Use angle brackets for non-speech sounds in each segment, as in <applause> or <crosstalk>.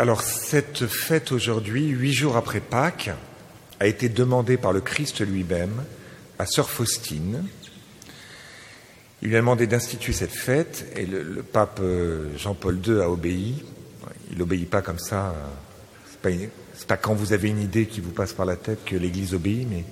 Alors cette fête aujourd'hui, huit jours après Pâques, a été demandée par le Christ lui-même à Sœur Faustine. Il lui a demandé d'instituer cette fête et le, pape euh, Jean-Paul II a obéi. Il n'obéit pas comme ça. C'est pas, pas quand vous avez une idée qui vous passe par la tête que l'Église obéit, mais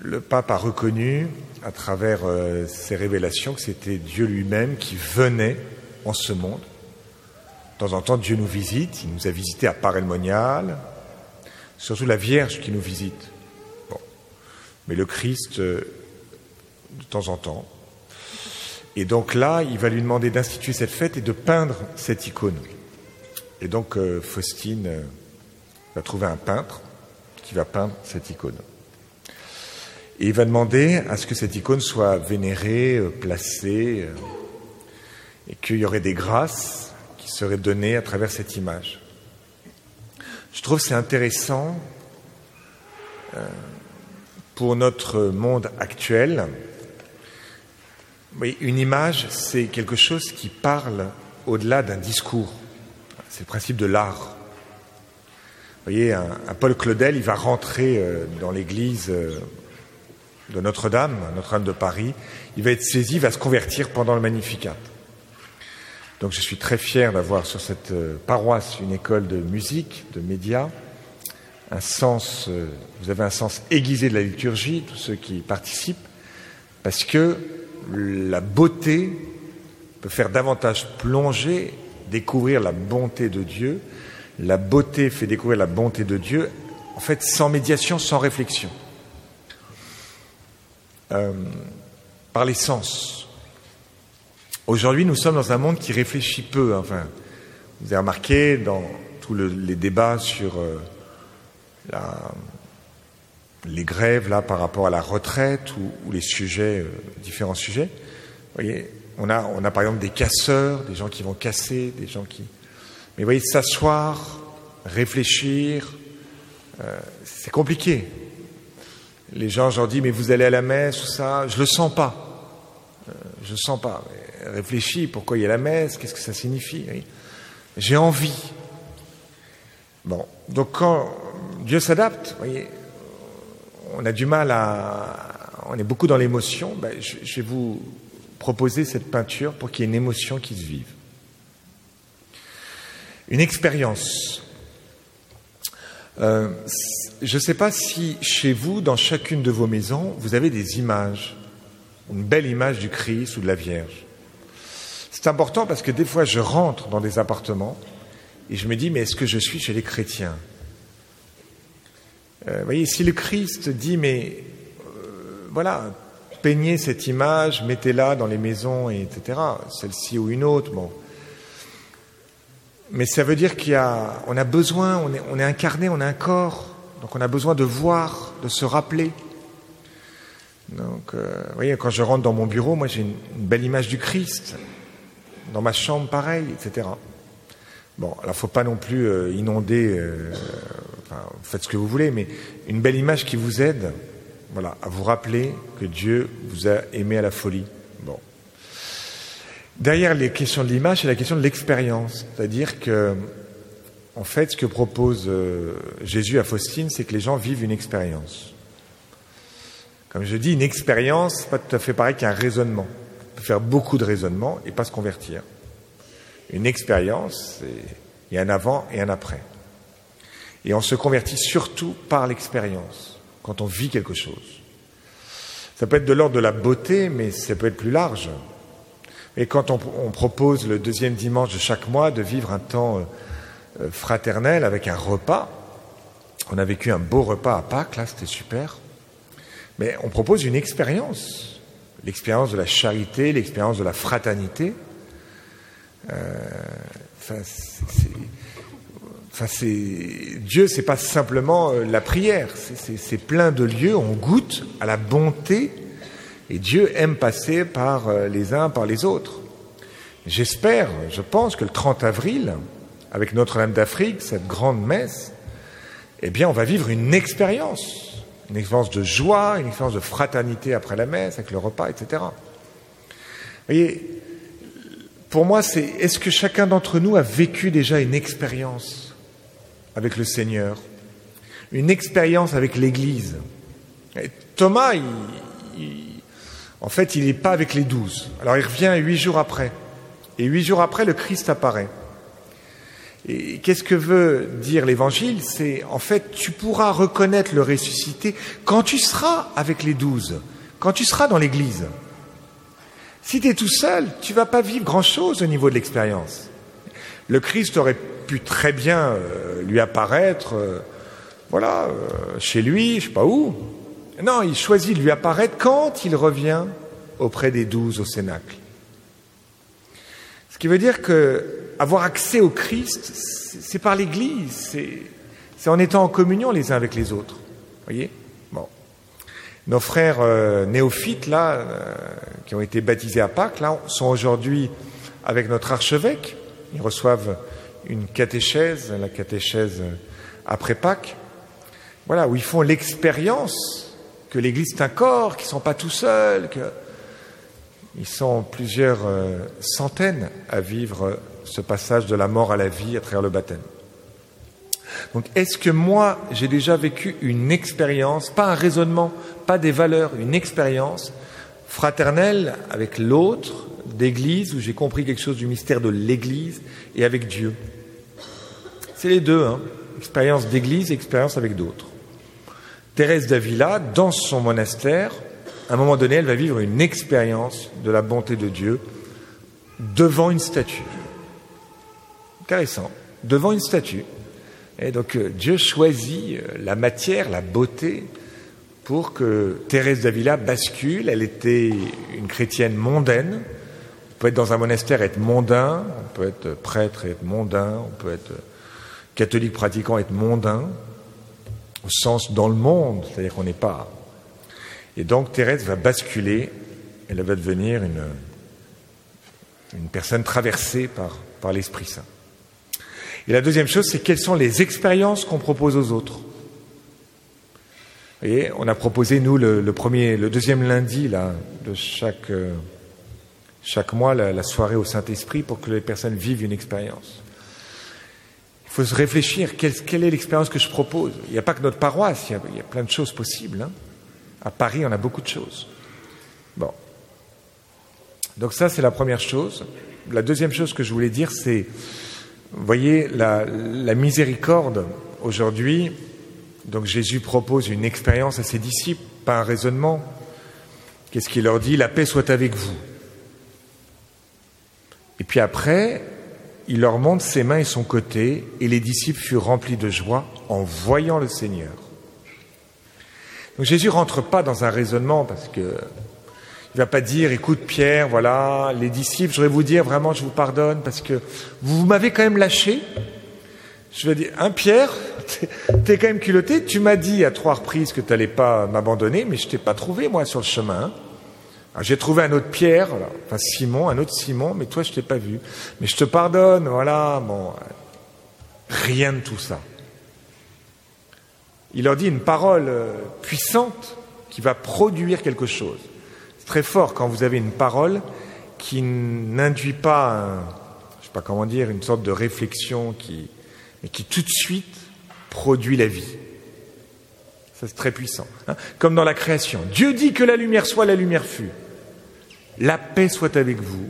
le pape a reconnu à travers euh, ses révélations que c'était Dieu lui-même qui venait en ce monde de temps en temps, Dieu nous visite. Il nous a visités à Paray-le-Monial. Surtout la Vierge qui nous visite. Mais le Christ, euh, de temps en temps. Et donc là, il va lui demander d'instituer cette fête et de peindre cette icône. Et donc, euh, Faustine euh, va trouver un peintre qui va peindre cette icône. Et il va demander à ce que cette icône soit vénérée, placée, et qu'il y aurait des grâces serait donné à travers cette image. Je trouve c'est intéressant euh, pour notre monde actuel. Une image, c'est quelque chose qui parle au-delà d'un discours. C'est le principe de l'art. Vous voyez, un, Paul Claudel, il va rentrer euh, dans l'église euh, de Notre-Dame, Notre-Dame de Paris. Il va être saisi, il va se convertir pendant le Magnificat. Donc je suis très fier d'avoir sur cette euh, paroisse une école de musique, de médias, un sens, euh, vous avez un sens aiguisé de la liturgie, tous ceux qui participent, parce que la beauté peut faire davantage plonger, découvrir la bonté de Dieu. La beauté fait découvrir la bonté de Dieu, en fait, sans médiation, sans réflexion. Euh, par les sens. Aujourd'hui, nous sommes dans un monde qui réfléchit peu. Enfin, vous avez remarqué dans tous les débats sur euh, les grèves là par rapport à la retraite ou, les sujets, euh, différents sujets. Vous voyez, on a, par exemple des casseurs, des gens qui vont casser, des gens qui. Mais vous voyez, s'asseoir, réfléchir, euh, c'est compliqué. Les gens, j'en dis, mais vous allez à la messe ou ça, je le sens pas. je le sens pas réfléchis, pourquoi il y a la messe, qu'est-ce que ça signifie J'ai envie. Bon, donc quand Dieu s'adapte, voyez, on a du mal à... On est beaucoup dans l'émotion, ben, je, vais vous proposer cette peinture pour qu'il y ait une émotion qui se vive. Une expérience. Euh, je ne sais pas si chez vous, dans chacune de vos maisons, vous avez des images, une belle image du Christ ou de la Vierge. C'est important parce que des fois, je rentre dans des appartements et je me dis, mais est-ce que je suis chez les chrétiens? Euh, Vous voyez, si le Christ dit, mais euh, voilà, peignez cette image, mettez-la dans les maisons, etc., celle-ci ou une autre, bon. Mais ça veut dire y a, on a besoin, on est, on est incarné, on a un corps, donc on a besoin de voir, de se rappeler. Donc, euh, vous voyez, quand je rentre dans mon bureau, moi j'ai une belle image du Christ dans ma chambre pareil, etc. Bon, alors faut pas non plus euh, inonder, euh, faites ce que vous voulez, mais une belle image qui vous aide, voilà, à vous rappeler que Dieu vous a aimé à la folie. Bon. Derrière les questions de l'image, c'est la question de l'expérience, c'est-à-dire que, en fait, ce que propose euh, Jésus à Faustine, c'est que les gens vivent une expérience. Comme je dis, une expérience, pas tout à fait pareil qu'un raisonnement faire beaucoup de raisonnements et pas se convertir. Une expérience, il y a un avant et un après. Et on se convertit surtout par l'expérience, quand on vit quelque chose. Ça peut être de l'ordre de la beauté, mais ça peut être plus large. Et quand on, propose le deuxième dimanche de chaque mois de vivre un temps euh, fraternel avec un repas, on a vécu un beau repas à Pâques, là c'était super, mais on propose une expérience l'expérience de la charité, l'expérience de la fraternité. Euh, enfin, c'est, Dieu, c'est pas simplement euh, la prière, c'est plein de lieux, on goûte à la bonté, et Dieu aime passer par euh, les uns, par les autres. J'espère, je pense que le 30 avril, avec Notre-Dame d'Afrique, cette grande messe, eh bien, on va vivre une expérience une expérience de joie, une expérience de fraternité après la messe, avec le repas, etc. Vous voyez, pour moi, c'est est-ce que chacun d'entre nous a vécu déjà une expérience avec le Seigneur, une expérience avec l'Église? Thomas, en fait, il n'est pas avec les douze. Alors il revient huit jours après. Et huit jours après, le Christ apparaît. Et qu'est-ce que veut dire l'Évangile? C'est en fait, tu pourras reconnaître le ressuscité quand tu seras avec les douze, quand tu seras dans l'Église. Si tu es tout seul, tu vas pas vivre grand-chose au niveau de l'expérience. Le Christ aurait pu très bien euh, lui apparaître, euh, voilà, euh, chez lui, je sais pas où. Non, il choisit de lui apparaître quand il revient auprès des douze au Cénacle. Ce qui veut dire que avoir accès au Christ, c'est par l'Église, c'est en étant en communion les uns avec les autres. Voyez? Bon. Nos frères euh, néophytes, là, euh, qui ont été baptisés à Pâques, là, sont aujourd'hui avec notre archevêque. Ils reçoivent une catéchèse, la catéchèse après Pâques. Voilà, où ils font l'expérience que l'Église est un corps, qu'ils ne sont pas tout seuls, qu'ils sont plusieurs euh, centaines à vivre ce passage de la mort à la vie à travers le baptême. Donc est-ce que moi, j'ai déjà vécu une expérience, pas un raisonnement, pas des valeurs, une expérience fraternelle avec l'autre, d'église, où j'ai compris quelque chose du mystère de l'église et avec Dieu? C'est les deux, hein. expérience d'église et expérience avec d'autres. Thérèse d'Avila, dans son monastère, à un moment donné, elle va vivre une expérience de la bonté de Dieu devant une statue intéressant, devant une statue. Et donc euh, Dieu choisit euh, la matière, la beauté, pour que Thérèse d'Avila bascule. Elle était une chrétienne mondaine. On peut être dans un monastère et être mondain, on peut être prêtre et être mondain, on peut être catholique pratiquant et être mondain, au sens dans le monde, c'est-à-dire qu'on n'est pas. Et donc Thérèse va basculer, elle va devenir une, une personne traversée par, par l'Esprit Saint. Et la deuxième chose, c'est quelles sont les expériences qu'on propose aux autres. Vous voyez, on a proposé, nous, le, premier, le deuxième lundi là, de chaque, euh, chaque mois, la, soirée au Saint-Esprit pour que les personnes vivent une expérience. Il faut se réfléchir, quelle, est l'expérience que je propose Il n'y a pas que notre paroisse, il y a, il y a plein de choses possibles. Hein. À Paris, on a beaucoup de choses. Bon. Donc ça, c'est la première chose. La deuxième chose que je voulais dire, c'est voyez, la, miséricorde, aujourd'hui, donc Jésus propose une expérience à ses disciples, pas un raisonnement. Qu'est-ce qu'il leur dit? La paix soit avec vous. Et puis après, il leur montre ses mains et son côté, et les disciples furent remplis de joie en voyant le Seigneur. Donc Jésus rentre pas dans un raisonnement parce que il ne va pas dire, écoute Pierre, voilà, les disciples, je voudrais vous dire vraiment, je vous pardonne parce que vous m'avez quand même lâché. Je vais dire, hein Pierre, <laughs> t'es quand même culotté, tu m'as dit à trois reprises que tu n'allais pas m'abandonner, mais je t'ai pas trouvé moi sur le chemin. J'ai trouvé un autre Pierre, enfin Simon, un autre Simon, mais toi je t'ai pas vu. Mais je te pardonne, voilà, bon, rien de tout ça. Il leur dit une parole euh, puissante qui va produire quelque chose très fort quand vous avez une parole qui n'induit pas, je sais pas comment dire, une sorte de réflexion qui, qui tout de suite produit la vie. Ça c'est très puissant. Hein. Comme dans la création. Dieu dit que la lumière soit, la lumière fut. La paix soit avec vous.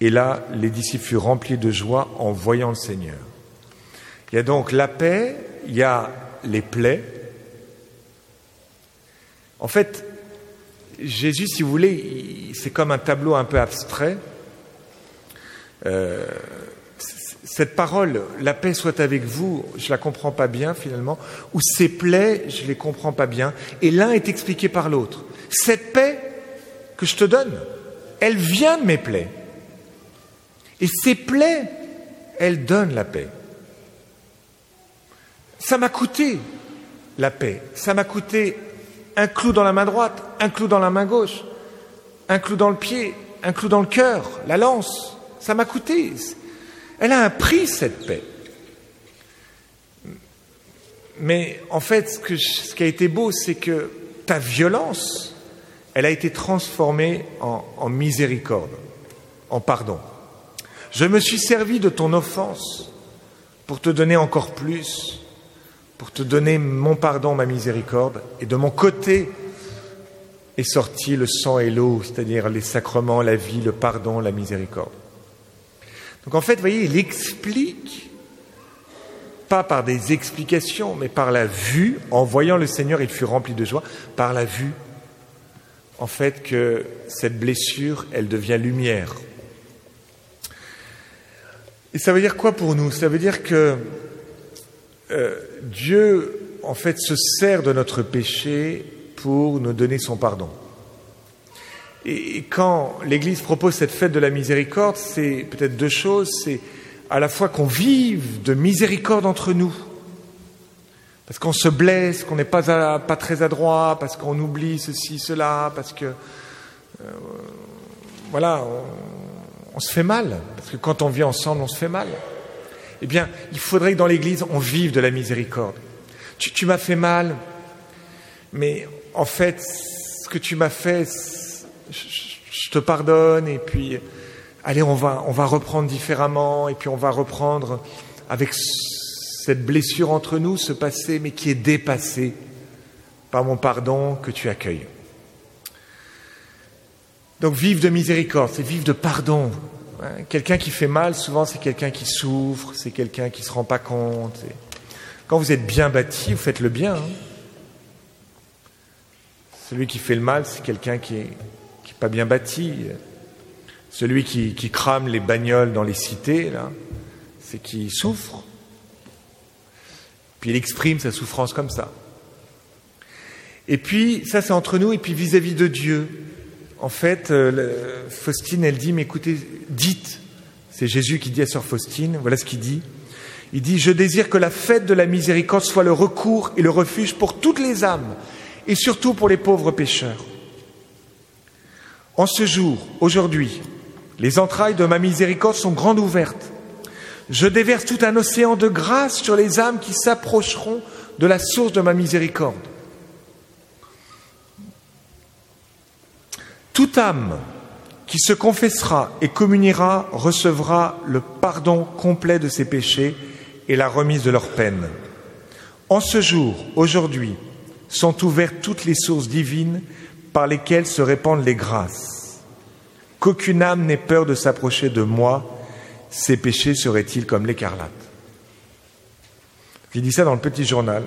Et là, les disciples furent remplis de joie en voyant le Seigneur. Il y a donc la paix, il y a les plaies. En fait, Jésus, si vous voulez, c'est comme un tableau un peu abstrait. Euh, cette parole, la paix soit avec vous, je la comprends pas bien finalement, ou ces plaies, je les comprends pas bien, et l'un est expliqué par l'autre. Cette paix que je te donne, elle vient de mes plaies. Et ces plaies, elles donnent la paix. Ça m'a coûté la paix, ça m'a coûté un clou dans la main droite, un clou dans la main gauche, un clou dans le pied, un clou dans le cœur, la lance. Ça m'a coûté. Elle a un prix, cette paix. Mais en fait, ce, qui a été beau, c'est que ta violence, elle a été transformée en miséricorde. en pardon. Je me suis servi de ton offense pour te donner encore plus, pour te donner mon pardon, ma miséricorde, et de mon côté est sorti le sang et l'eau, c'est-à-dire les sacrements, la vie, le pardon, la miséricorde. Donc en fait, vous voyez, il explique, pas par des explications, mais par la vue, en voyant le Seigneur, il fut rempli de joie, par la vue, en fait, que cette blessure, elle devient lumière. Et ça veut dire quoi pour nous? Ça veut dire que euh, Dieu, en fait, se sert de notre péché pour nous donner son pardon. Et quand l'Église propose cette fête de la miséricorde, c'est peut-être deux choses. C'est à la fois qu'on vive de miséricorde entre nous, parce qu'on se blesse, qu'on n'est pas, pas très adroit, parce qu'on oublie ceci, cela, parce que euh, voilà, on, se fait mal, parce que quand on vit ensemble, on se fait mal. Eh bien, il faudrait que dans l'Église, on vive de la miséricorde. Tu, tu m'as fait mal, mais en fait, ce que tu m'as fait, je te pardonne, et puis, allez, on va, on va reprendre différemment, et puis on va reprendre avec cette blessure entre nous, ce passé, mais qui est dépassé par mon pardon que tu accueilles. Donc vivre de miséricorde, c'est vivre de pardon. Hein, quelqu'un qui fait mal, souvent c'est quelqu'un qui souffre, c'est quelqu'un qui ne se rend pas compte. Quand vous êtes bien bâti, vous faites le bien. Hein. Celui qui fait le mal, c'est quelqu'un qui n'est pas bien bâti. Celui qui, crame les bagnoles dans les cités, là, c'est qui souffre. Puis il exprime sa souffrance comme ça. Et puis, ça c'est entre nous, et puis vis-à-vis de Dieu. En fait, euh, Faustine, elle dit, mais écoutez, dites, c'est Jésus qui dit à Sœur Faustine, voilà ce qu'il dit. Il dit, je désire que la fête de la miséricorde soit le recours et le refuge pour toutes les âmes, et surtout pour les pauvres pécheurs. En ce jour, aujourd'hui, les entrailles de ma miséricorde sont grandes ouvertes. Je déverse tout un océan de grâce sur les âmes qui s'approcheront de la source de ma miséricorde. Toute âme qui se confessera et communiera recevra le pardon complet de ses péchés et la remise de leurs peines. En ce jour, aujourd'hui, sont ouvertes toutes les sources divines par lesquelles se répandent les grâces. Qu'aucune âme n'ait peur de s'approcher de moi, ses péchés seraient-ils comme l'écarlate Il dit ça dans le petit journal,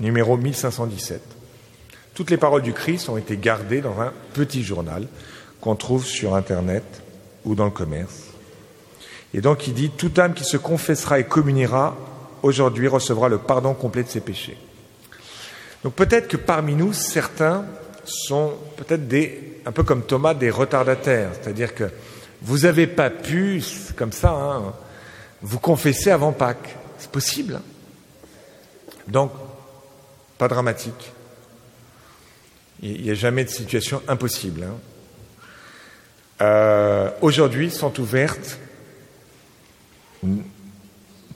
numéro 1517. Toutes les paroles du Christ ont été gardées dans un petit journal qu'on trouve sur Internet ou dans le commerce. Et donc il dit, toute âme qui se confessera et communiera aujourd'hui recevra le pardon complet de ses péchés. Donc peut-être que parmi nous, certains sont peut-être des, un peu comme Thomas, des retardataires, c'est-à-dire que vous n'avez pas pu, comme ça, hein, vous confesser avant Pâques. C'est possible. Hein. Donc, pas dramatique. Il n'y a jamais de situation impossible. Hein. Euh, aujourd'hui sont ouvertes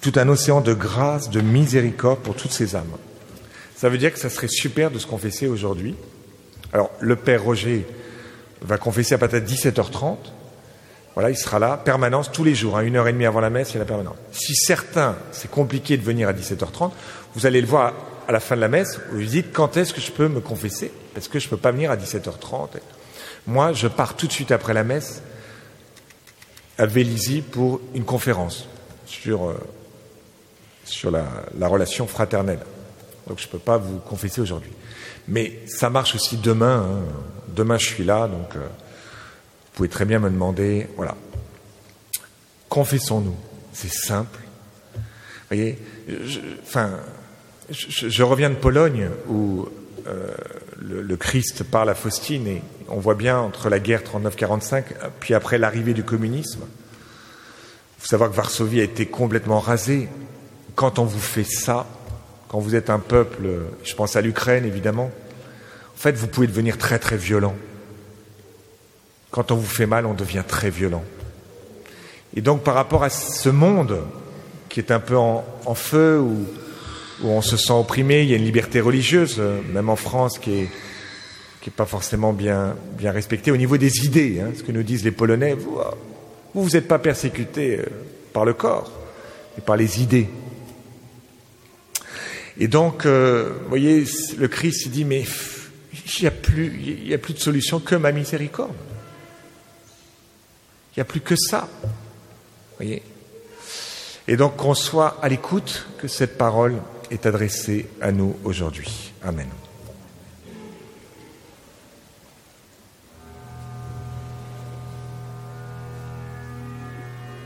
tout un océan de grâce, de miséricorde pour toutes ces âmes. Ça veut dire que ça serait super de se confesser aujourd'hui. Alors, le père Roger va confesser à de 17h30. Voilà, il sera là, permanence, tous les jours, hein, une heure et demie avant la messe, il y a la permanence. Si certains, c'est compliqué de venir à 17h30, vous allez le voir à la fin de la messe, vous lui dites quand est-ce que je peux me confesser? Parce que je ne peux pas venir à 17h30. Moi, je pars tout de suite après la messe à Vélizy pour une conférence sur, euh, la relation fraternelle. Donc je ne peux pas vous confesser aujourd'hui. Mais ça marche aussi demain. Hein. Demain, je suis là, donc euh, vous pouvez très bien me demander. Voilà. Confessons-nous. C'est simple. Vous voyez, je, enfin, je, reviens de Pologne où euh, le, Christ parle à Faustine et on voit bien entre la guerre 39-45, puis après l'arrivée du communisme. Il faut savoir que Varsovie a été complètement rasée. Quand on vous fait ça, quand vous êtes un peuple, je pense à l'Ukraine évidemment, en fait, vous pouvez devenir très très violent. Quand on vous fait mal, on devient très violent. Et donc par rapport à ce monde qui est un peu en, feu, où, on se sent opprimé, il y a une liberté religieuse, même en France, qui qui est pas forcément bien, bien respectée au niveau des idées, hein, ce que nous disent les Polonais. Vous, Vous, vous n'êtes pas persécuté euh, par le corps, mais par les idées. Et donc, euh, voyez, le Christ dit, mais il n'y a, plus, a plus de solution que ma miséricorde. Il n'y a plus que ça. voyez Et donc qu'on soit à l'écoute que cette parole est adressée à nous aujourd'hui. Amen.